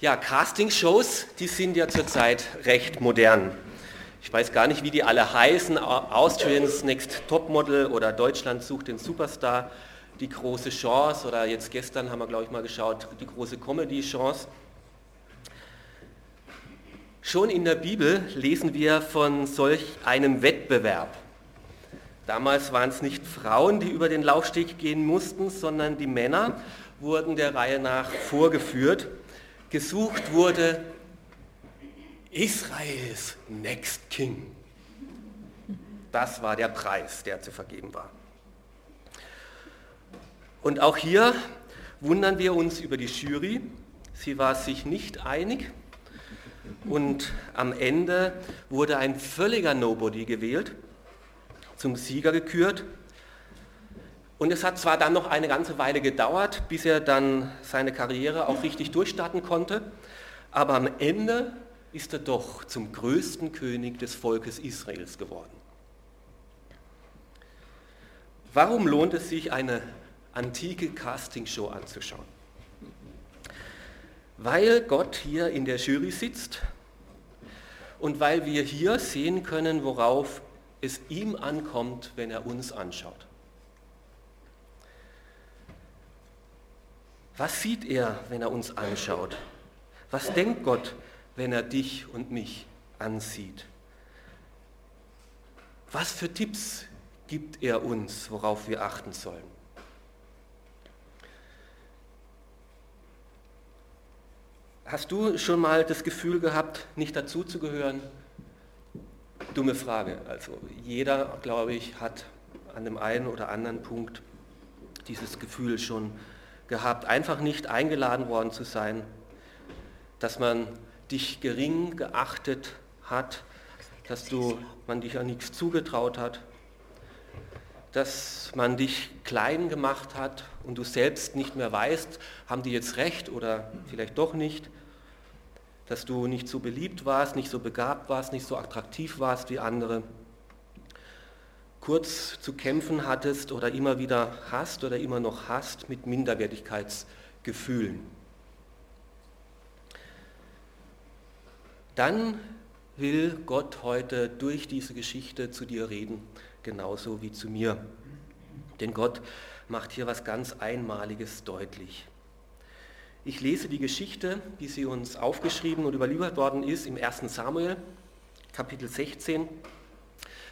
Ja, Castingshows, die sind ja zurzeit recht modern. Ich weiß gar nicht, wie die alle heißen. Austrians Next Topmodel oder Deutschland sucht den Superstar, die große Chance oder jetzt gestern haben wir, glaube ich, mal geschaut, die große Comedy-Chance. Schon in der Bibel lesen wir von solch einem Wettbewerb. Damals waren es nicht Frauen, die über den Laufsteg gehen mussten, sondern die Männer wurden der Reihe nach vorgeführt gesucht wurde, Israels Next King. Das war der Preis, der zu vergeben war. Und auch hier wundern wir uns über die Jury. Sie war sich nicht einig und am Ende wurde ein völliger Nobody gewählt, zum Sieger gekürt. Und es hat zwar dann noch eine ganze Weile gedauert, bis er dann seine Karriere auch richtig durchstarten konnte, aber am Ende ist er doch zum größten König des Volkes Israels geworden. Warum lohnt es sich, eine antike Castingshow anzuschauen? Weil Gott hier in der Jury sitzt und weil wir hier sehen können, worauf es ihm ankommt, wenn er uns anschaut. Was sieht er, wenn er uns anschaut? Was denkt Gott, wenn er dich und mich ansieht? Was für Tipps gibt er uns, worauf wir achten sollen? Hast du schon mal das Gefühl gehabt, nicht dazuzugehören? Dumme Frage. Also jeder, glaube ich, hat an dem einen oder anderen Punkt dieses Gefühl schon gehabt, einfach nicht eingeladen worden zu sein, dass man dich gering geachtet hat, dass du, man dich an nichts zugetraut hat, dass man dich klein gemacht hat und du selbst nicht mehr weißt, haben die jetzt recht oder vielleicht doch nicht, dass du nicht so beliebt warst, nicht so begabt warst, nicht so attraktiv warst wie andere kurz zu kämpfen hattest oder immer wieder hast oder immer noch hast mit Minderwertigkeitsgefühlen. Dann will Gott heute durch diese Geschichte zu dir reden, genauso wie zu mir. Denn Gott macht hier was ganz Einmaliges deutlich. Ich lese die Geschichte, wie sie uns aufgeschrieben und überliefert worden ist im 1. Samuel, Kapitel 16,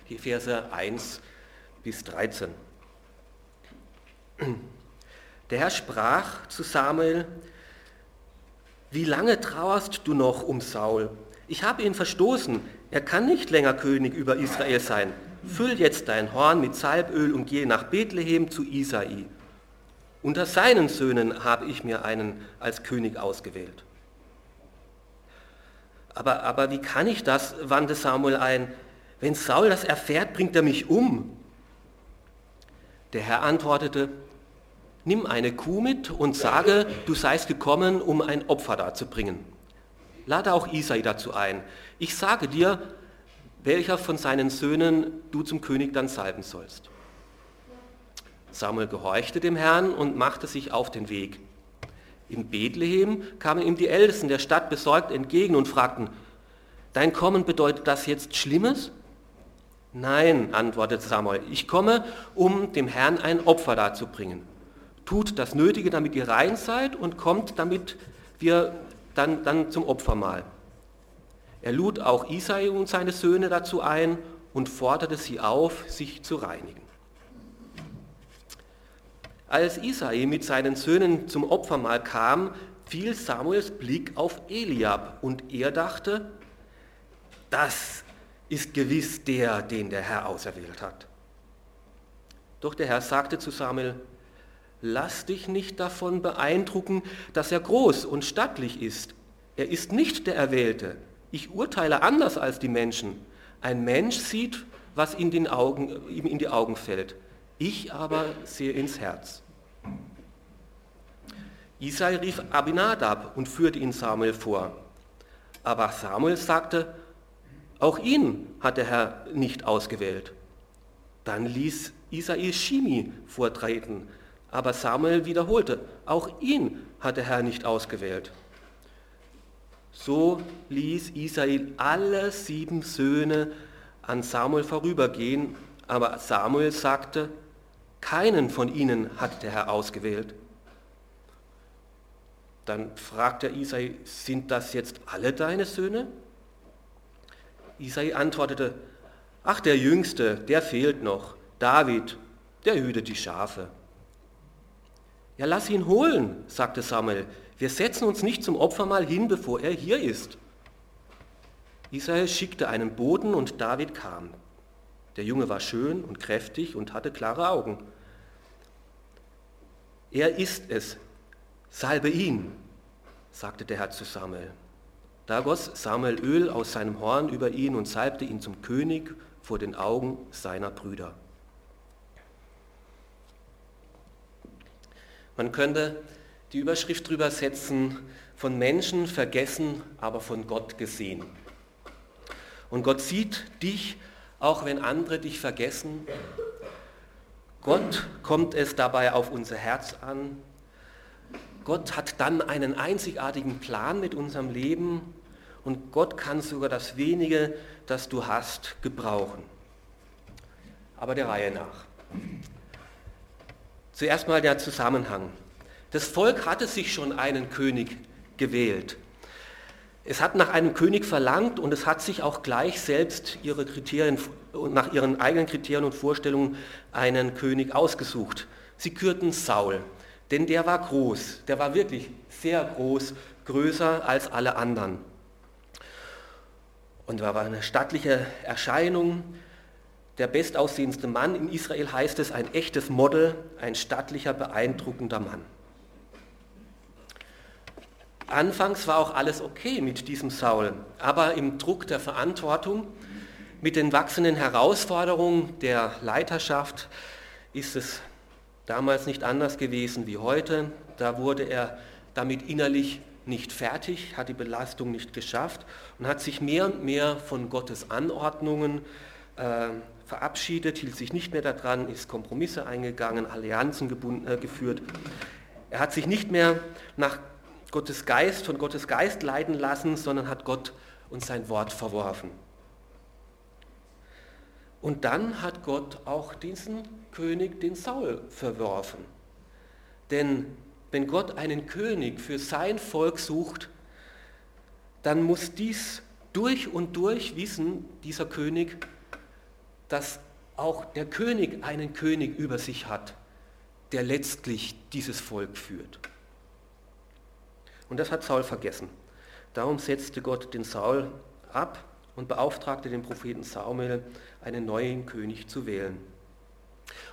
die Verse 1 bis 13. Der Herr sprach zu Samuel, wie lange trauerst du noch um Saul? Ich habe ihn verstoßen, er kann nicht länger König über Israel sein. Füll jetzt dein Horn mit Salböl und gehe nach Bethlehem zu Isai. Unter seinen Söhnen habe ich mir einen als König ausgewählt. Aber, aber wie kann ich das, wandte Samuel ein, wenn Saul das erfährt, bringt er mich um. Der Herr antwortete, nimm eine Kuh mit und sage, du seist gekommen, um ein Opfer darzubringen. Lade auch Isai dazu ein. Ich sage dir, welcher von seinen Söhnen du zum König dann salben sollst. Samuel gehorchte dem Herrn und machte sich auf den Weg. In Bethlehem kamen ihm die Ältesten der Stadt besorgt entgegen und fragten, dein Kommen bedeutet das jetzt Schlimmes? Nein, antwortete Samuel, ich komme, um dem Herrn ein Opfer darzubringen. Tut das Nötige, damit ihr rein seid und kommt, damit wir dann, dann zum Opfermahl. Er lud auch Isai und seine Söhne dazu ein und forderte sie auf, sich zu reinigen. Als Isai mit seinen Söhnen zum Opfermahl kam, fiel Samuels Blick auf Eliab und er dachte, das ist gewiss der, den der Herr auserwählt hat. Doch der Herr sagte zu Samuel, lass dich nicht davon beeindrucken, dass er groß und stattlich ist. Er ist nicht der Erwählte. Ich urteile anders als die Menschen. Ein Mensch sieht, was in den Augen, ihm in die Augen fällt. Ich aber sehe ins Herz. Isai rief Abinadab und führte ihn Samuel vor. Aber Samuel sagte, auch ihn hat der Herr nicht ausgewählt. Dann ließ Isai Shimi vortreten, aber Samuel wiederholte, auch ihn hat der Herr nicht ausgewählt. So ließ Isael alle sieben Söhne an Samuel vorübergehen, aber Samuel sagte, keinen von ihnen hat der Herr ausgewählt. Dann fragte Isai, sind das jetzt alle deine Söhne? Isai antwortete, ach der Jüngste, der fehlt noch, David, der hütet die Schafe. Ja, lass ihn holen, sagte Samuel. Wir setzen uns nicht zum Opfermahl hin, bevor er hier ist. Israel schickte einen Boten und David kam. Der Junge war schön und kräftig und hatte klare Augen. Er ist es, salbe ihn, sagte der Herr zu Samuel. Da goss Samuel Öl aus seinem Horn über ihn und salbte ihn zum König vor den Augen seiner Brüder. Man könnte die Überschrift drüber setzen, von Menschen vergessen, aber von Gott gesehen. Und Gott sieht dich, auch wenn andere dich vergessen. Gott kommt es dabei auf unser Herz an. Gott hat dann einen einzigartigen Plan mit unserem Leben und Gott kann sogar das wenige, das du hast, gebrauchen. Aber der Reihe nach. Zuerst mal der Zusammenhang. Das Volk hatte sich schon einen König gewählt. Es hat nach einem König verlangt und es hat sich auch gleich selbst ihre Kriterien, nach ihren eigenen Kriterien und Vorstellungen einen König ausgesucht. Sie kürten Saul, denn der war groß, der war wirklich sehr groß, größer als alle anderen. Und war eine stattliche Erscheinung. Der bestaussehendste Mann in Israel heißt es, ein echtes Model, ein stattlicher, beeindruckender Mann. Anfangs war auch alles okay mit diesem Saul, aber im Druck der Verantwortung, mit den wachsenden Herausforderungen der Leiterschaft ist es damals nicht anders gewesen wie heute. Da wurde er damit innerlich nicht fertig, hat die Belastung nicht geschafft und hat sich mehr und mehr von Gottes Anordnungen äh, verabschiedet, hielt sich nicht mehr daran, ist Kompromisse eingegangen, Allianzen gebunden, äh, geführt. Er hat sich nicht mehr nach Gottes Geist, von Gottes Geist leiden lassen, sondern hat Gott und sein Wort verworfen. Und dann hat Gott auch diesen König, den Saul, verworfen. Denn wenn Gott einen König für sein Volk sucht, dann muss dies durch und durch wissen, dieser König, dass auch der König einen König über sich hat, der letztlich dieses Volk führt. Und das hat Saul vergessen. Darum setzte Gott den Saul ab und beauftragte den Propheten Samuel, einen neuen König zu wählen.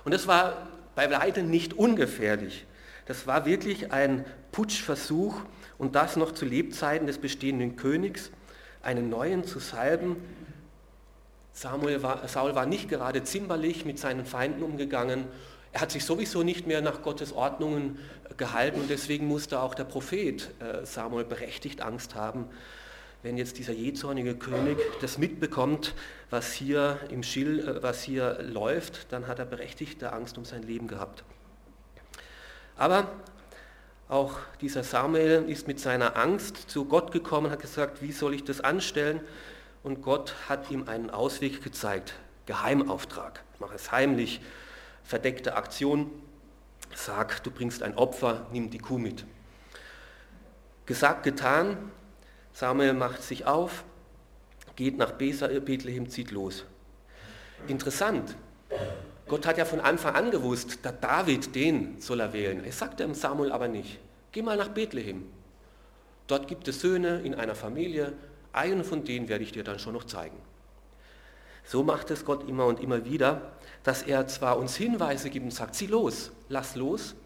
Und das war bei weitem nicht ungefährlich. Das war wirklich ein Putschversuch und das noch zu Lebzeiten des bestehenden Königs, einen neuen zu salben. Samuel war, Saul war nicht gerade zimperlich mit seinen Feinden umgegangen er hat sich sowieso nicht mehr nach Gottes Ordnungen gehalten und deswegen musste auch der Prophet äh, Samuel berechtigt Angst haben, wenn jetzt dieser jähzornige König das mitbekommt, was hier im Schill, äh, was hier läuft, dann hat er berechtigte Angst um sein Leben gehabt. Aber auch dieser Samuel ist mit seiner Angst zu Gott gekommen, hat gesagt, wie soll ich das anstellen? Und Gott hat ihm einen Ausweg gezeigt, Geheimauftrag, mach es heimlich, verdeckte Aktion. Sag, du bringst ein Opfer, nimm die Kuh mit. Gesagt, getan, Samuel macht sich auf, geht nach Bethlehem, zieht los. Interessant, Gott hat ja von Anfang an gewusst, der David, den soll er wählen. Er sagt dem Samuel aber nicht, geh mal nach Bethlehem. Dort gibt es Söhne in einer Familie, einen von denen werde ich dir dann schon noch zeigen. So macht es Gott immer und immer wieder, dass er zwar uns Hinweise gibt und sagt, zieh los, lass los,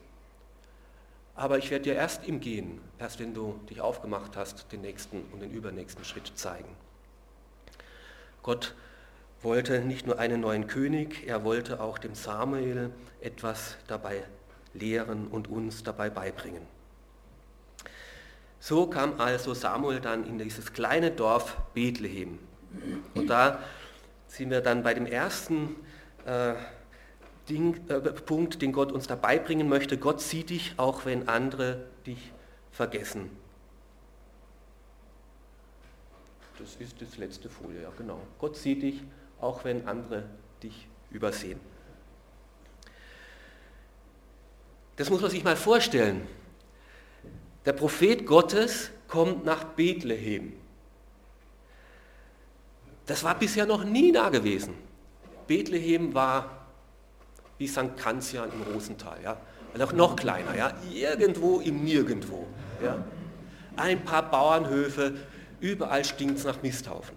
aber ich werde dir erst im Gehen, erst wenn du dich aufgemacht hast, den nächsten und den übernächsten Schritt zeigen. Gott wollte nicht nur einen neuen König, er wollte auch dem Samuel etwas dabei lehren und uns dabei beibringen. So kam also Samuel dann in dieses kleine Dorf Bethlehem. Und da sind wir dann bei dem ersten äh, Ding, äh, Punkt, den Gott uns dabei bringen möchte. Gott sieht dich, auch wenn andere dich vergessen. das ist das letzte Folie, ja genau. Gott sieht dich, auch wenn andere dich übersehen. Das muss man sich mal vorstellen. Der Prophet Gottes kommt nach Bethlehem. Das war bisher noch nie da gewesen. Bethlehem war wie St. Kanzian im Rosental, ja? noch, noch kleiner, ja? irgendwo im Nirgendwo. Ja? Ein paar Bauernhöfe, überall stinkt es nach Misthaufen.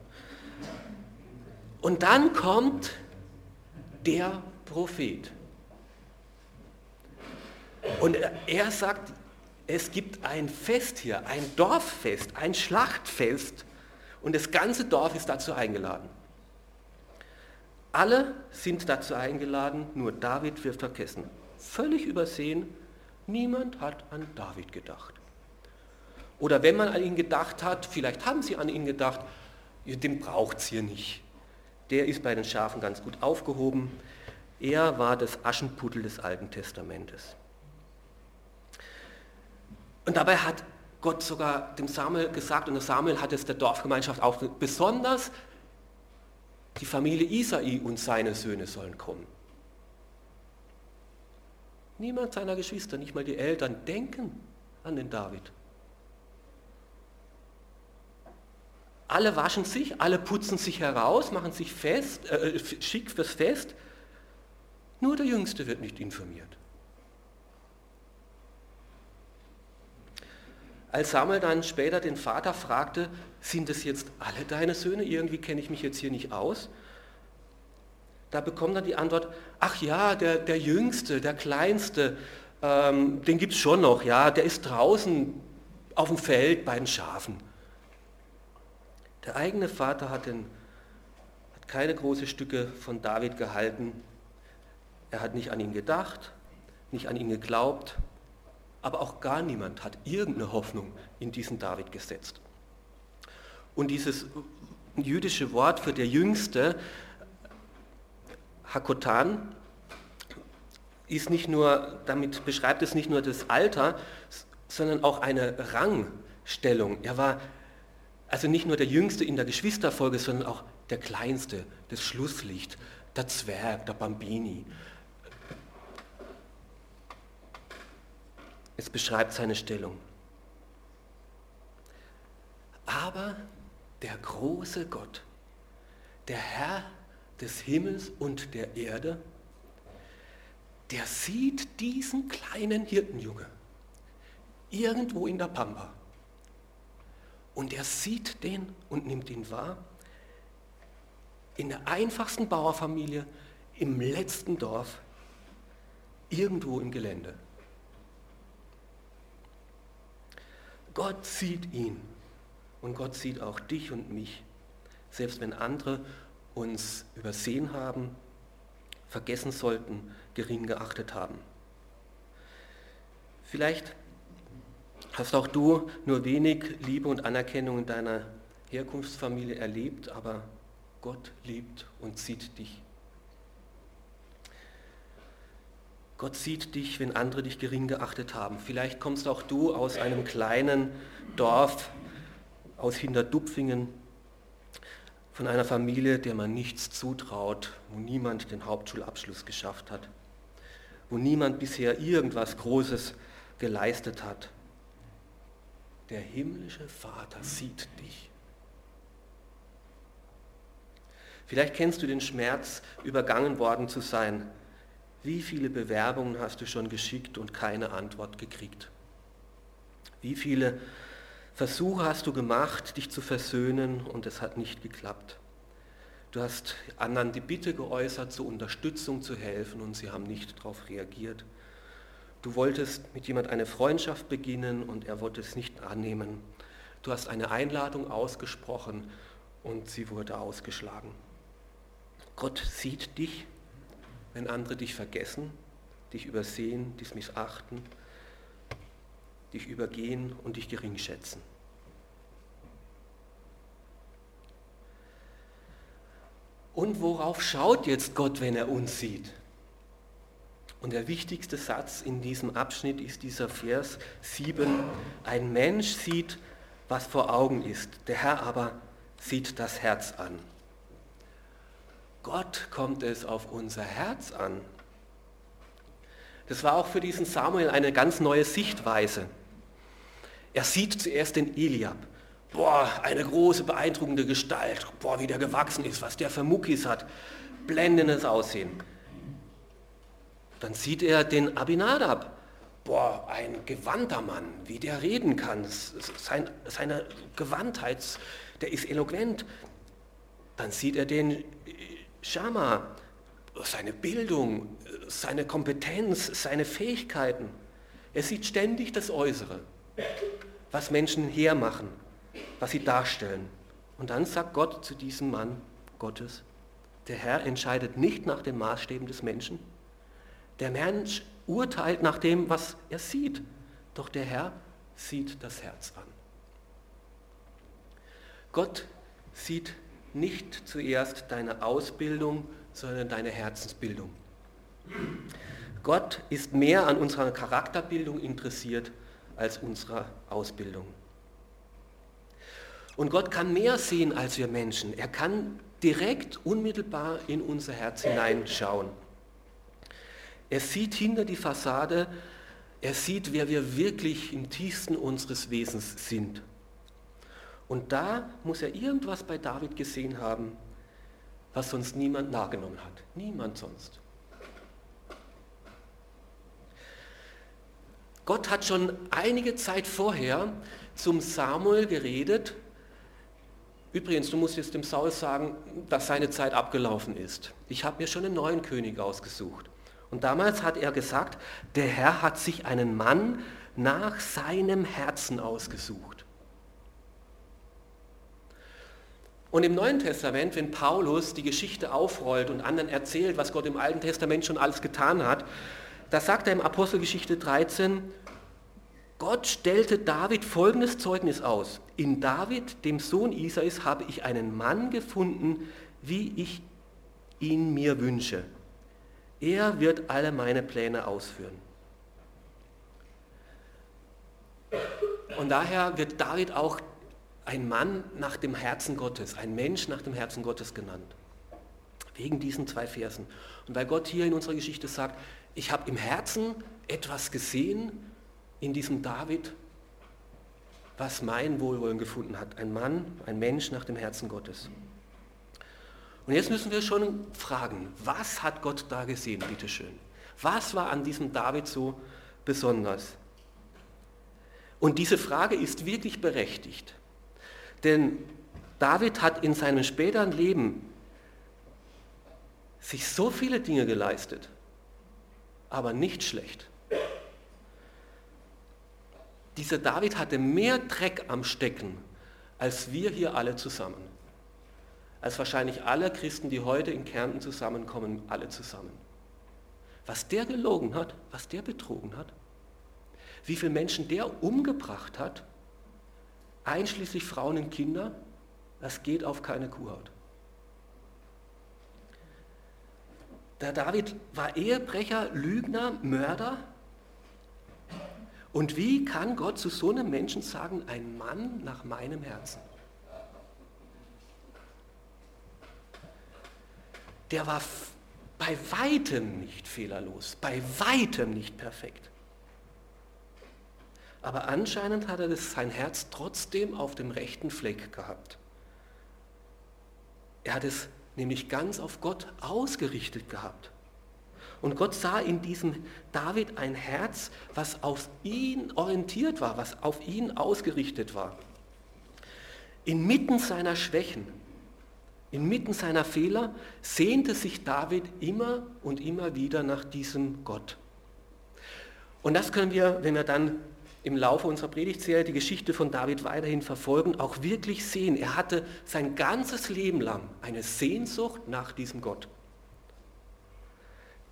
Und dann kommt der Prophet. Und er sagt, es gibt ein Fest hier, ein Dorffest, ein Schlachtfest und das ganze Dorf ist dazu eingeladen. Alle sind dazu eingeladen, nur David wird vergessen. Völlig übersehen, niemand hat an David gedacht. Oder wenn man an ihn gedacht hat, vielleicht haben sie an ihn gedacht, den braucht es hier nicht. Der ist bei den Schafen ganz gut aufgehoben. Er war das Aschenputtel des Alten Testamentes. Und dabei hat Gott sogar dem Samuel gesagt, und der Samuel hat es der Dorfgemeinschaft auch, besonders die Familie Isai und seine Söhne sollen kommen. Niemand seiner Geschwister, nicht mal die Eltern, denken an den David. Alle waschen sich, alle putzen sich heraus, machen sich fest, äh, schick fürs Fest. Nur der Jüngste wird nicht informiert. Als Samuel dann später den Vater fragte, sind es jetzt alle deine Söhne? Irgendwie kenne ich mich jetzt hier nicht aus. Da bekommt er die Antwort, ach ja, der, der Jüngste, der Kleinste, ähm, den gibt es schon noch, ja, der ist draußen auf dem Feld bei den Schafen. Der eigene Vater hat, den, hat keine großen Stücke von David gehalten. Er hat nicht an ihn gedacht, nicht an ihn geglaubt aber auch gar niemand hat irgendeine Hoffnung in diesen David gesetzt. Und dieses jüdische Wort für der Jüngste, Hakotan, ist nicht nur, damit beschreibt es nicht nur das Alter, sondern auch eine Rangstellung. Er war also nicht nur der Jüngste in der Geschwisterfolge, sondern auch der Kleinste, das Schlusslicht, der Zwerg, der Bambini. Es beschreibt seine Stellung. Aber der große Gott, der Herr des Himmels und der Erde, der sieht diesen kleinen Hirtenjunge irgendwo in der Pampa. Und er sieht den und nimmt ihn wahr in der einfachsten Bauerfamilie im letzten Dorf, irgendwo im Gelände. Gott sieht ihn und Gott sieht auch dich und mich, selbst wenn andere uns übersehen haben, vergessen sollten, gering geachtet haben. Vielleicht hast auch du nur wenig Liebe und Anerkennung in deiner Herkunftsfamilie erlebt, aber Gott liebt und sieht dich. Gott sieht dich, wenn andere dich gering geachtet haben. Vielleicht kommst auch du aus einem kleinen Dorf aus Hinterdupfingen, von einer Familie, der man nichts zutraut, wo niemand den Hauptschulabschluss geschafft hat, wo niemand bisher irgendwas Großes geleistet hat. Der himmlische Vater sieht dich. Vielleicht kennst du den Schmerz, übergangen worden zu sein, wie viele Bewerbungen hast du schon geschickt und keine Antwort gekriegt? Wie viele Versuche hast du gemacht, dich zu versöhnen und es hat nicht geklappt? Du hast anderen die Bitte geäußert, zur Unterstützung zu helfen und sie haben nicht darauf reagiert. Du wolltest mit jemand eine Freundschaft beginnen und er wollte es nicht annehmen. Du hast eine Einladung ausgesprochen und sie wurde ausgeschlagen. Gott sieht dich wenn andere dich vergessen, dich übersehen, dich missachten, dich übergehen und dich gering schätzen. Und worauf schaut jetzt Gott, wenn er uns sieht? Und der wichtigste Satz in diesem Abschnitt ist dieser Vers 7. Ein Mensch sieht, was vor Augen ist, der Herr aber sieht das Herz an. Gott kommt es auf unser Herz an. Das war auch für diesen Samuel eine ganz neue Sichtweise. Er sieht zuerst den Eliab. Boah, eine große, beeindruckende Gestalt. Boah, wie der gewachsen ist, was der für Muckis hat. Blendendes Aussehen. Dann sieht er den Abinadab. Boah, ein gewandter Mann, wie der reden kann. Sein, seine Gewandtheit, der ist eloquent. Dann sieht er den Shama, seine Bildung, seine Kompetenz, seine Fähigkeiten. Er sieht ständig das Äußere, was Menschen hermachen was sie darstellen. Und dann sagt Gott zu diesem Mann Gottes, der Herr entscheidet nicht nach den Maßstäben des Menschen. Der Mensch urteilt nach dem, was er sieht. Doch der Herr sieht das Herz an. Gott sieht nicht zuerst deine Ausbildung, sondern deine Herzensbildung. Gott ist mehr an unserer Charakterbildung interessiert als unserer Ausbildung. Und Gott kann mehr sehen als wir Menschen. Er kann direkt, unmittelbar in unser Herz hineinschauen. Er sieht hinter die Fassade, er sieht, wer wir wirklich im tiefsten unseres Wesens sind. Und da muss er irgendwas bei David gesehen haben, was sonst niemand nahegenommen hat. Niemand sonst. Gott hat schon einige Zeit vorher zum Samuel geredet Übrigens, du musst jetzt dem Saul sagen, dass seine Zeit abgelaufen ist. Ich habe mir schon einen neuen König ausgesucht. Und damals hat er gesagt, der Herr hat sich einen Mann nach seinem Herzen ausgesucht. Und im Neuen Testament, wenn Paulus die Geschichte aufrollt und anderen erzählt, was Gott im Alten Testament schon alles getan hat, da sagt er im Apostelgeschichte 13, Gott stellte David folgendes Zeugnis aus. In David, dem Sohn Isais, habe ich einen Mann gefunden, wie ich ihn mir wünsche. Er wird alle meine Pläne ausführen. Und daher wird David auch ein Mann nach dem Herzen Gottes, ein Mensch nach dem Herzen Gottes genannt. Wegen diesen zwei Versen. Und weil Gott hier in unserer Geschichte sagt, ich habe im Herzen etwas gesehen, in diesem David, was mein Wohlwollen gefunden hat. Ein Mann, ein Mensch nach dem Herzen Gottes. Und jetzt müssen wir schon fragen, was hat Gott da gesehen, bitteschön? Was war an diesem David so besonders? Und diese Frage ist wirklich berechtigt. Denn David hat in seinem späteren Leben sich so viele Dinge geleistet, aber nicht schlecht. Dieser David hatte mehr Dreck am Stecken als wir hier alle zusammen. Als wahrscheinlich alle Christen, die heute in Kärnten zusammenkommen, alle zusammen. Was der gelogen hat, was der betrogen hat, wie viele Menschen der umgebracht hat, einschließlich Frauen und Kinder, das geht auf keine Kuhhaut. Der David war Ehebrecher, Lügner, Mörder, und wie kann Gott zu so einem Menschen sagen, ein Mann nach meinem Herzen? Der war bei weitem nicht fehlerlos, bei weitem nicht perfekt. Aber anscheinend hat er das, sein Herz trotzdem auf dem rechten Fleck gehabt. Er hat es nämlich ganz auf Gott ausgerichtet gehabt. Und Gott sah in diesem David ein Herz, was auf ihn orientiert war, was auf ihn ausgerichtet war. Inmitten seiner Schwächen, inmitten seiner Fehler sehnte sich David immer und immer wieder nach diesem Gott. Und das können wir, wenn wir dann im Laufe unserer Predigtserie die Geschichte von David weiterhin verfolgen, auch wirklich sehen. Er hatte sein ganzes Leben lang eine Sehnsucht nach diesem Gott.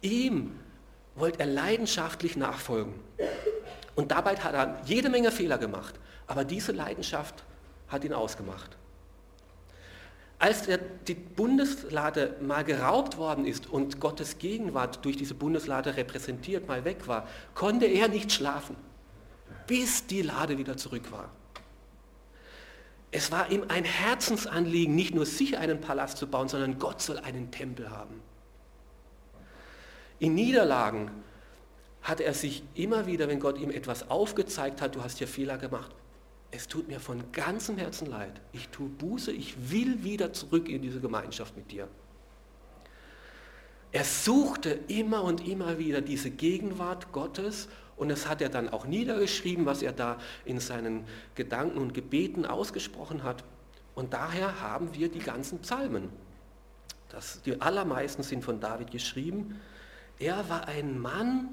Ihm wollte er leidenschaftlich nachfolgen. Und dabei hat er jede Menge Fehler gemacht, aber diese Leidenschaft hat ihn ausgemacht. Als die Bundeslade mal geraubt worden ist und Gottes Gegenwart durch diese Bundeslade repräsentiert mal weg war, konnte er nicht schlafen, bis die Lade wieder zurück war. Es war ihm ein Herzensanliegen, nicht nur sich einen Palast zu bauen, sondern Gott soll einen Tempel haben. In Niederlagen hat er sich immer wieder, wenn Gott ihm etwas aufgezeigt hat, du hast hier Fehler gemacht, es tut mir von ganzem Herzen leid. Ich tue Buße, ich will wieder zurück in diese Gemeinschaft mit dir. Er suchte immer und immer wieder diese Gegenwart Gottes und das hat er dann auch niedergeschrieben, was er da in seinen Gedanken und Gebeten ausgesprochen hat. Und daher haben wir die ganzen Psalmen. Das, die allermeisten sind von David geschrieben. Er war ein Mann,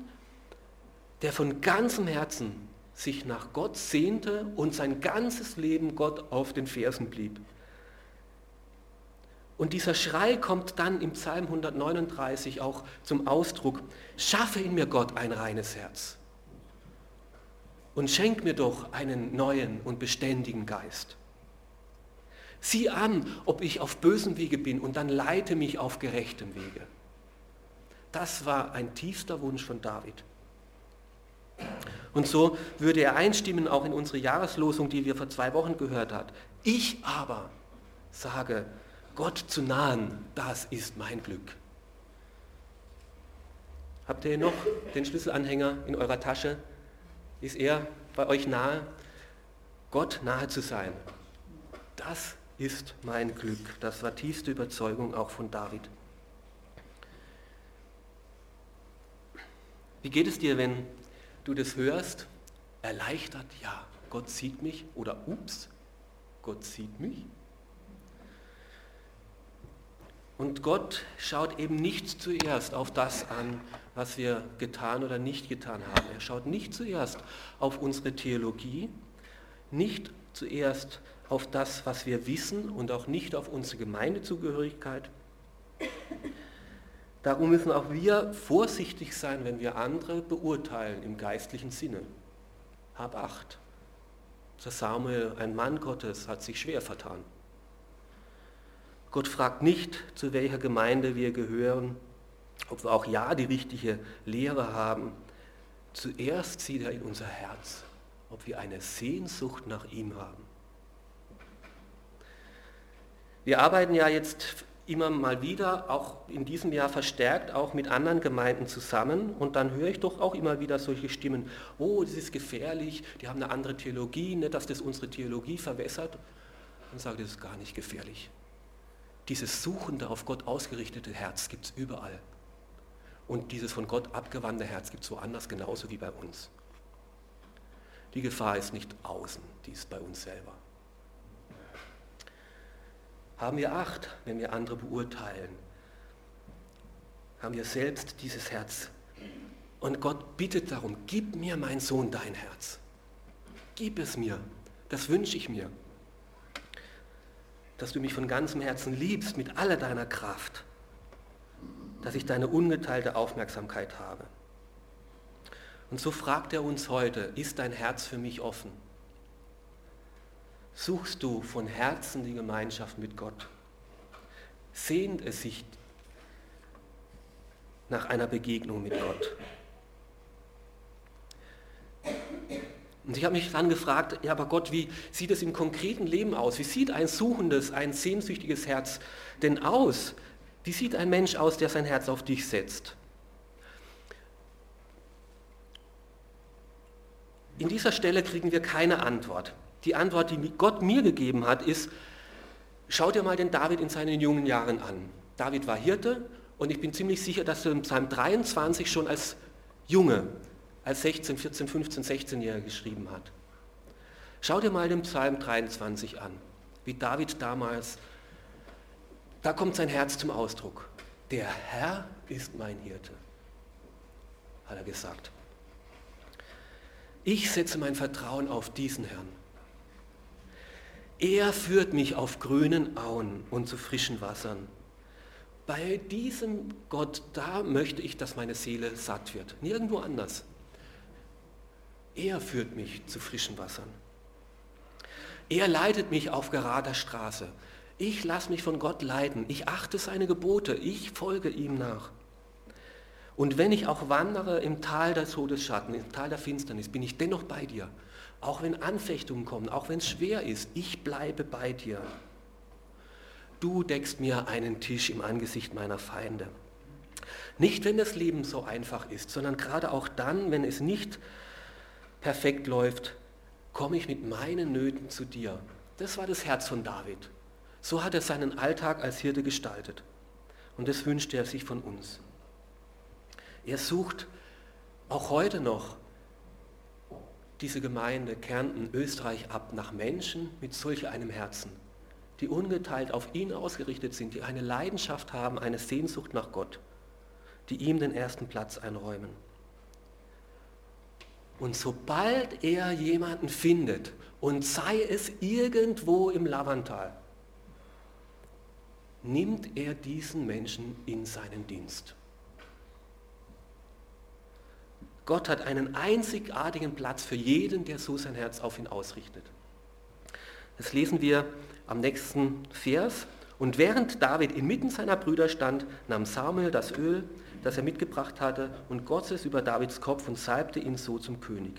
der von ganzem Herzen sich nach Gott sehnte und sein ganzes Leben Gott auf den Fersen blieb. Und dieser Schrei kommt dann im Psalm 139 auch zum Ausdruck, schaffe in mir Gott ein reines Herz und schenk mir doch einen neuen und beständigen Geist. Sieh an, ob ich auf bösem Wege bin und dann leite mich auf gerechtem Wege. Das war ein tiefster Wunsch von David. Und so würde er einstimmen auch in unsere Jahreslosung, die wir vor zwei Wochen gehört haben. Ich aber sage, Gott zu nahen, das ist mein Glück. Habt ihr noch den Schlüsselanhänger in eurer Tasche? Ist er bei euch nahe? Gott nahe zu sein. Das ist mein Glück. Das war tiefste Überzeugung auch von David. Wie geht es dir, wenn du das hörst? Erleichtert, ja, Gott sieht mich oder ups, Gott sieht mich. Und Gott schaut eben nicht zuerst auf das an, was wir getan oder nicht getan haben. Er schaut nicht zuerst auf unsere Theologie, nicht zuerst auf das, was wir wissen und auch nicht auf unsere Gemeindezugehörigkeit. Darum müssen auch wir vorsichtig sein, wenn wir andere beurteilen im geistlichen Sinne. Hab Acht. Der Samuel, ein Mann Gottes, hat sich schwer vertan. Gott fragt nicht, zu welcher Gemeinde wir gehören, ob wir auch ja die richtige Lehre haben. Zuerst sieht er in unser Herz, ob wir eine Sehnsucht nach ihm haben. Wir arbeiten ja jetzt immer mal wieder, auch in diesem Jahr verstärkt, auch mit anderen Gemeinden zusammen. Und dann höre ich doch auch immer wieder solche Stimmen, oh, das ist gefährlich, die haben eine andere Theologie, nicht, dass das unsere Theologie verwässert. Und sage, das ist gar nicht gefährlich. Dieses suchende, auf Gott ausgerichtete Herz gibt es überall. Und dieses von Gott abgewandte Herz gibt es woanders genauso wie bei uns. Die Gefahr ist nicht außen, die ist bei uns selber. Haben wir Acht, wenn wir andere beurteilen? Haben wir selbst dieses Herz? Und Gott bittet darum, gib mir, mein Sohn, dein Herz. Gib es mir. Das wünsche ich mir dass du mich von ganzem Herzen liebst mit aller deiner Kraft, dass ich deine ungeteilte Aufmerksamkeit habe. Und so fragt er uns heute, ist dein Herz für mich offen? Suchst du von Herzen die Gemeinschaft mit Gott? Sehnt es sich nach einer Begegnung mit Gott? Und ich habe mich dann gefragt, ja, aber Gott, wie sieht es im konkreten Leben aus? Wie sieht ein suchendes, ein sehnsüchtiges Herz denn aus? Wie sieht ein Mensch aus, der sein Herz auf dich setzt? In dieser Stelle kriegen wir keine Antwort. Die Antwort, die Gott mir gegeben hat, ist, schau dir mal den David in seinen jungen Jahren an. David war Hirte und ich bin ziemlich sicher, dass er im Psalm 23 schon als Junge als 16, 14, 15, 16-Jähriger geschrieben hat. Schau dir mal den Psalm 23 an, wie David damals, da kommt sein Herz zum Ausdruck. Der Herr ist mein Hirte, hat er gesagt. Ich setze mein Vertrauen auf diesen Herrn. Er führt mich auf grünen Auen und zu frischen Wassern. Bei diesem Gott, da möchte ich, dass meine Seele satt wird. Nirgendwo anders. Er führt mich zu frischen Wassern. Er leitet mich auf gerader Straße. Ich lasse mich von Gott leiten. Ich achte seine Gebote. Ich folge ihm nach. Und wenn ich auch wandere im Tal der Todesschatten, im Tal der Finsternis, bin ich dennoch bei dir. Auch wenn Anfechtungen kommen, auch wenn es schwer ist, ich bleibe bei dir. Du deckst mir einen Tisch im Angesicht meiner Feinde. Nicht, wenn das Leben so einfach ist, sondern gerade auch dann, wenn es nicht perfekt läuft, komme ich mit meinen Nöten zu dir. Das war das Herz von David. So hat er seinen Alltag als Hirte gestaltet. Und das wünscht er sich von uns. Er sucht auch heute noch diese Gemeinde Kärnten, Österreich ab nach Menschen mit solch einem Herzen, die ungeteilt auf ihn ausgerichtet sind, die eine Leidenschaft haben, eine Sehnsucht nach Gott, die ihm den ersten Platz einräumen. Und sobald er jemanden findet, und sei es irgendwo im Lavantal, nimmt er diesen Menschen in seinen Dienst. Gott hat einen einzigartigen Platz für jeden, der so sein Herz auf ihn ausrichtet. Das lesen wir am nächsten Vers. Und während David inmitten seiner Brüder stand, nahm Samuel das Öl, das er mitgebracht hatte, und goss es über Davids Kopf und salbte ihn so zum König.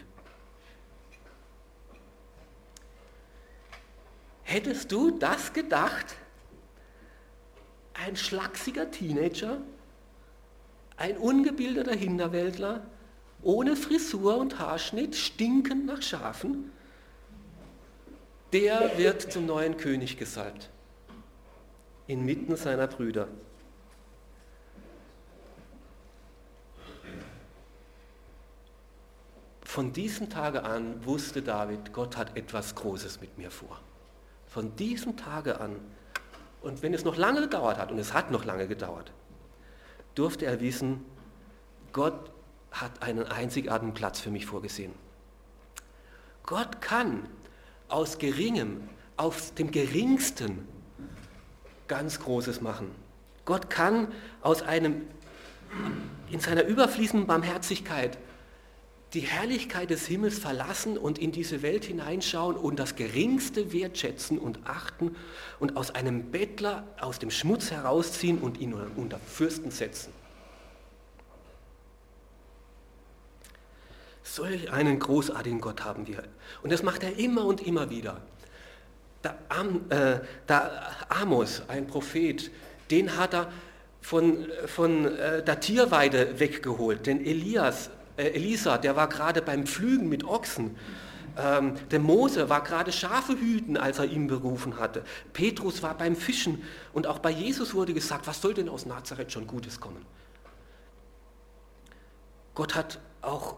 Hättest du das gedacht? Ein schlachsiger Teenager, ein ungebildeter Hinterwäldler, ohne Frisur und Haarschnitt, stinkend nach Schafen, der wird zum neuen König gesalbt, inmitten seiner Brüder. Von diesem Tage an wusste David, Gott hat etwas Großes mit mir vor. Von diesem Tage an, und wenn es noch lange gedauert hat, und es hat noch lange gedauert, durfte er wissen, Gott hat einen einzigartigen Platz für mich vorgesehen. Gott kann aus geringem, aus dem geringsten ganz Großes machen. Gott kann aus einem, in seiner überfließenden Barmherzigkeit die Herrlichkeit des Himmels verlassen und in diese Welt hineinschauen und das Geringste wertschätzen und achten und aus einem Bettler aus dem Schmutz herausziehen und ihn unter Fürsten setzen. Solch einen großartigen Gott haben wir. Und das macht er immer und immer wieder. Der, Am, äh, der Amos, ein Prophet, den hat er von, von äh, der Tierweide weggeholt. Denn Elias, äh, Elisa, der war gerade beim Pflügen mit Ochsen. Ähm, der Mose war gerade Schafe hüten, als er ihn berufen hatte. Petrus war beim Fischen. Und auch bei Jesus wurde gesagt, was soll denn aus Nazareth schon Gutes kommen? Gott hat auch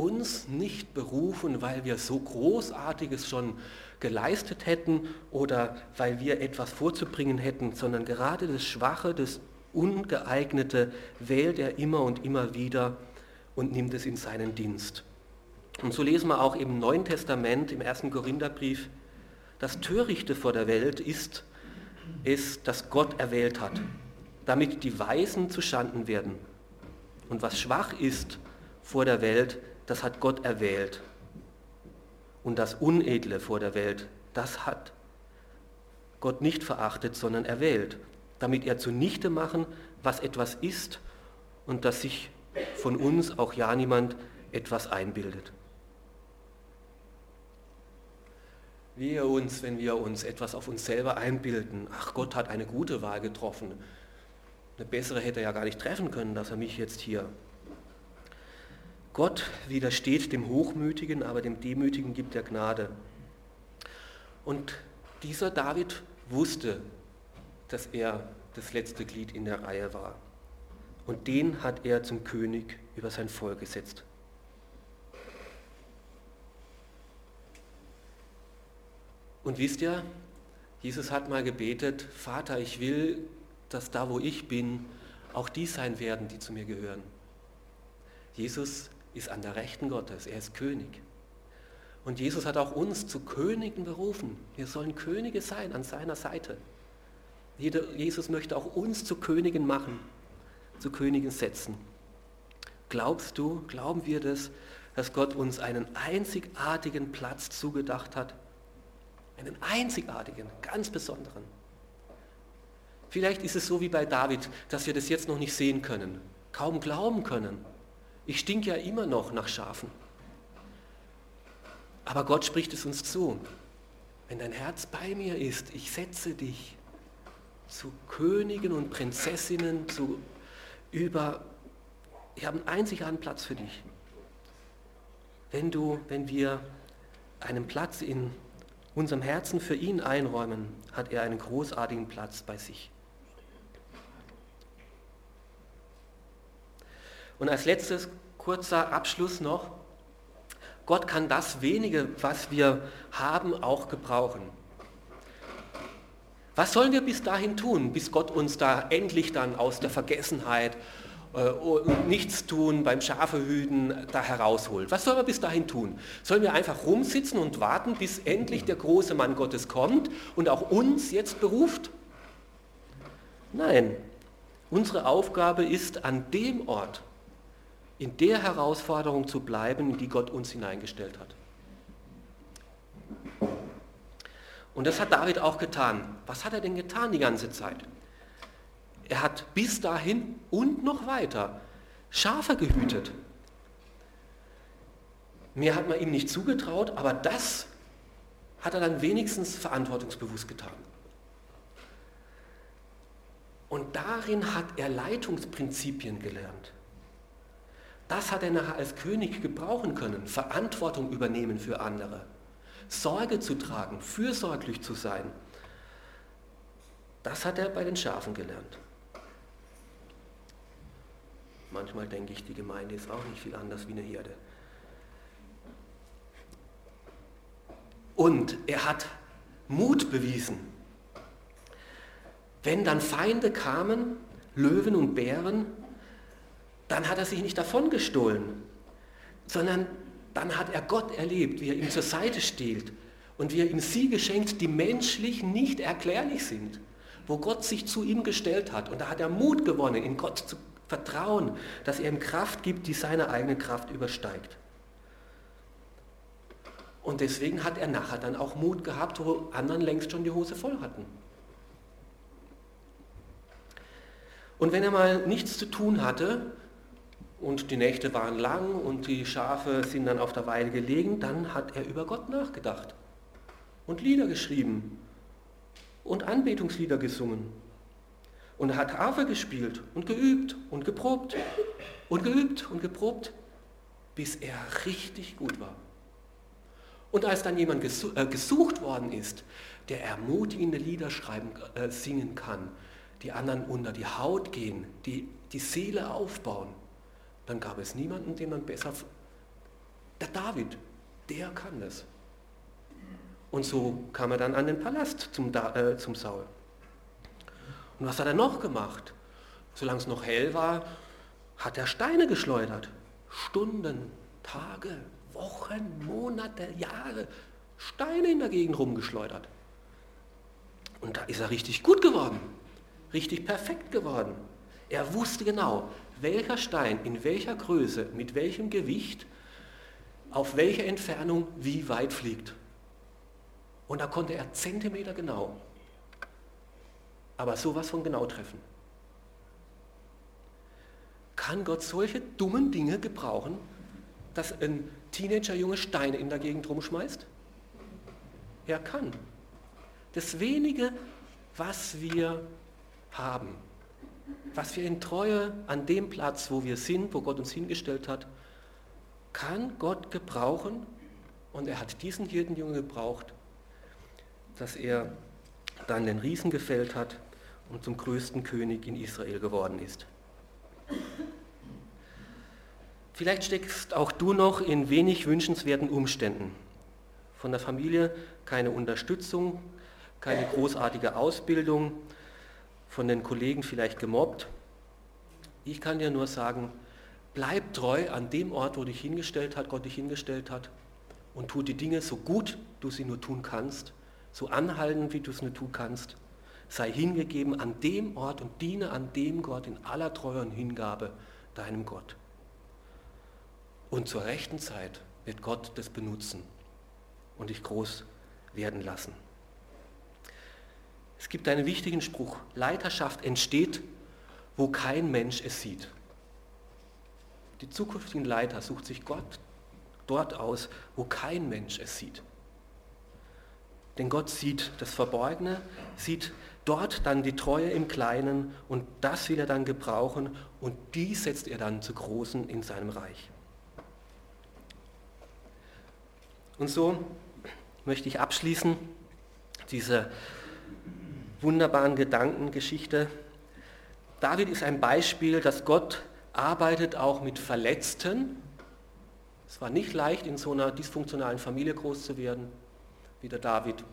uns nicht berufen, weil wir so Großartiges schon geleistet hätten oder weil wir etwas vorzubringen hätten, sondern gerade das Schwache, das Ungeeignete wählt er immer und immer wieder und nimmt es in seinen Dienst. Und so lesen wir auch im Neuen Testament, im ersten Korintherbrief, das Törichte vor der Welt ist es, dass Gott erwählt hat, damit die Weisen zu Schanden werden. Und was schwach ist vor der Welt, das hat Gott erwählt. Und das Unedle vor der Welt, das hat Gott nicht verachtet, sondern erwählt, damit er zunichte machen, was etwas ist und dass sich von uns auch ja niemand etwas einbildet. Wir uns, wenn wir uns etwas auf uns selber einbilden, ach Gott hat eine gute Wahl getroffen, eine bessere hätte er ja gar nicht treffen können, dass er mich jetzt hier Gott widersteht dem Hochmütigen, aber dem Demütigen gibt er Gnade. Und dieser David wusste, dass er das letzte Glied in der Reihe war. Und den hat er zum König über sein Volk gesetzt. Und wisst ihr, Jesus hat mal gebetet, Vater, ich will, dass da, wo ich bin, auch die sein werden, die zu mir gehören. Jesus ist an der Rechten Gottes, er ist König. Und Jesus hat auch uns zu Königen berufen. Wir sollen Könige sein an seiner Seite. Jesus möchte auch uns zu Königen machen, zu Königen setzen. Glaubst du, glauben wir das, dass Gott uns einen einzigartigen Platz zugedacht hat? Einen einzigartigen, ganz besonderen. Vielleicht ist es so wie bei David, dass wir das jetzt noch nicht sehen können. kaum glauben können. Ich stink ja immer noch nach Schafen. Aber Gott spricht es uns zu. Wenn dein Herz bei mir ist, ich setze dich zu Königen und Prinzessinnen, zu über, ich habe einen einzigartigen Platz für dich. Wenn du, wenn wir einen Platz in unserem Herzen für ihn einräumen, hat er einen großartigen Platz bei sich. Und als letztes kurzer Abschluss noch, Gott kann das wenige, was wir haben, auch gebrauchen. Was sollen wir bis dahin tun, bis Gott uns da endlich dann aus der Vergessenheit äh, nichts tun beim Schafehüten da herausholt? Was sollen wir bis dahin tun? Sollen wir einfach rumsitzen und warten, bis endlich der große Mann Gottes kommt und auch uns jetzt beruft? Nein, unsere Aufgabe ist an dem Ort, in der Herausforderung zu bleiben, in die Gott uns hineingestellt hat. Und das hat David auch getan. Was hat er denn getan die ganze Zeit? Er hat bis dahin und noch weiter Schafe gehütet. Mehr hat man ihm nicht zugetraut, aber das hat er dann wenigstens verantwortungsbewusst getan. Und darin hat er Leitungsprinzipien gelernt. Das hat er nachher als König gebrauchen können, Verantwortung übernehmen für andere, Sorge zu tragen, fürsorglich zu sein. Das hat er bei den Schafen gelernt. Manchmal denke ich, die Gemeinde ist auch nicht viel anders wie eine Herde. Und er hat Mut bewiesen. Wenn dann Feinde kamen, Löwen und Bären, dann hat er sich nicht davon gestohlen, sondern dann hat er Gott erlebt, wie er ihm zur Seite steht und wie er ihm Siege schenkt, die menschlich nicht erklärlich sind, wo Gott sich zu ihm gestellt hat. Und da hat er Mut gewonnen, in Gott zu vertrauen, dass er ihm Kraft gibt, die seine eigene Kraft übersteigt. Und deswegen hat er nachher dann auch Mut gehabt, wo anderen längst schon die Hose voll hatten. Und wenn er mal nichts zu tun hatte, und die Nächte waren lang und die Schafe sind dann auf der Weide gelegen, dann hat er über Gott nachgedacht und Lieder geschrieben und Anbetungslieder gesungen. Und er hat Harfe gespielt und geübt und geprobt und geübt und geprobt, bis er richtig gut war. Und als dann jemand äh, gesucht worden ist, der ermutigende Lieder schreiben, äh, singen kann, die anderen unter die Haut gehen, die die Seele aufbauen, dann gab es niemanden, den man besser... Der David, der kann das. Und so kam er dann an den Palast zum, äh, zum Saul. Und was hat er noch gemacht? Solange es noch hell war, hat er Steine geschleudert. Stunden, Tage, Wochen, Monate, Jahre. Steine in der Gegend rumgeschleudert. Und da ist er richtig gut geworden. Richtig perfekt geworden. Er wusste genau, welcher Stein in welcher Größe, mit welchem Gewicht, auf welche Entfernung wie weit fliegt. Und da konnte er Zentimeter genau, aber sowas von genau treffen. Kann Gott solche dummen Dinge gebrauchen, dass ein Teenager-Junge Steine in der Gegend rumschmeißt? Er kann. Das wenige, was wir haben, was wir in Treue an dem Platz, wo wir sind, wo Gott uns hingestellt hat, kann Gott gebrauchen. Und er hat diesen Hirtenjungen gebraucht, dass er dann den Riesen gefällt hat und zum größten König in Israel geworden ist. Vielleicht steckst auch du noch in wenig wünschenswerten Umständen. Von der Familie keine Unterstützung, keine großartige Ausbildung, von den Kollegen vielleicht gemobbt. Ich kann dir nur sagen, bleib treu an dem Ort, wo dich hingestellt hat, Gott dich hingestellt hat und tu die Dinge so gut du sie nur tun kannst, so anhaltend wie du es nur tun kannst. Sei hingegeben an dem Ort und diene an dem Gott in aller Treue und Hingabe deinem Gott. Und zur rechten Zeit wird Gott das benutzen und dich groß werden lassen. Es gibt einen wichtigen Spruch. Leiterschaft entsteht, wo kein Mensch es sieht. Die zukünftigen Leiter sucht sich Gott dort aus, wo kein Mensch es sieht. Denn Gott sieht das Verborgene, sieht dort dann die Treue im Kleinen und das will er dann gebrauchen und die setzt er dann zu Großen in seinem Reich. Und so möchte ich abschließen diese wunderbaren Gedankengeschichte. David ist ein Beispiel, dass Gott arbeitet auch mit Verletzten. Es war nicht leicht, in so einer dysfunktionalen Familie groß zu werden, wie der David.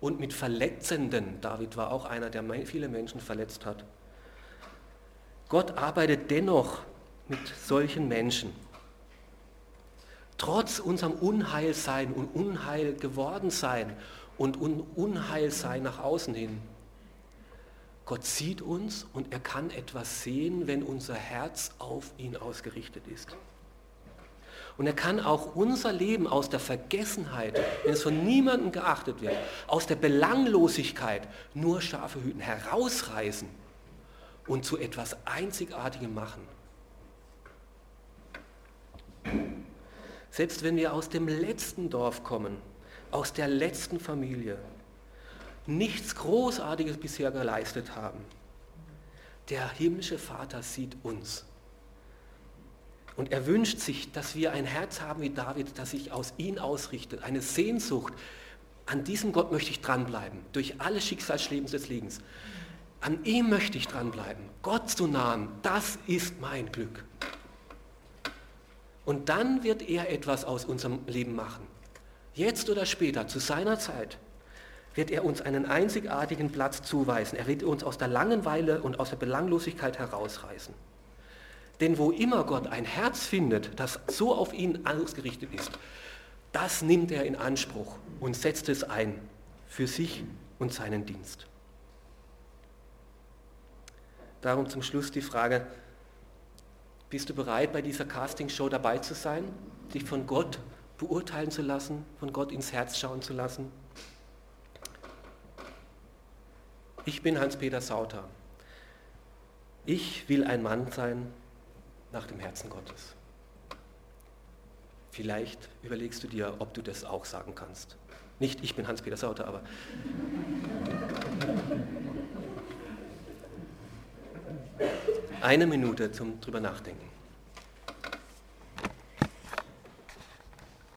Und mit Verletzenden. David war auch einer, der viele Menschen verletzt hat. Gott arbeitet dennoch mit solchen Menschen. Trotz unserem Unheilsein und Unheil geworden sein und Unheilsein nach außen hin. Gott sieht uns und er kann etwas sehen, wenn unser Herz auf ihn ausgerichtet ist. Und er kann auch unser Leben aus der Vergessenheit, wenn es von niemandem geachtet wird, aus der Belanglosigkeit, nur Schafe hüten, herausreißen und zu etwas Einzigartigem machen. Selbst wenn wir aus dem letzten Dorf kommen, aus der letzten Familie, nichts Großartiges bisher geleistet haben, der himmlische Vater sieht uns. Und er wünscht sich, dass wir ein Herz haben wie David, das sich aus ihm ausrichtet, eine Sehnsucht. An diesem Gott möchte ich dranbleiben, durch alle Schicksalsschlebens des Lebens. An ihm möchte ich dranbleiben. Gott zu nahen, das ist mein Glück. Und dann wird er etwas aus unserem Leben machen. Jetzt oder später, zu seiner Zeit, wird er uns einen einzigartigen Platz zuweisen. Er wird uns aus der Langeweile und aus der Belanglosigkeit herausreißen. Denn wo immer Gott ein Herz findet, das so auf ihn ausgerichtet ist, das nimmt er in Anspruch und setzt es ein für sich und seinen Dienst. Darum zum Schluss die Frage, bist du bereit, bei dieser Castingshow dabei zu sein, dich von Gott beurteilen zu lassen, von Gott ins Herz schauen zu lassen? Ich bin Hans-Peter Sauter. Ich will ein Mann sein, nach dem Herzen Gottes. Vielleicht überlegst du dir, ob du das auch sagen kannst. Nicht ich bin Hans-Peter Sauter, aber... Eine Minute zum drüber nachdenken.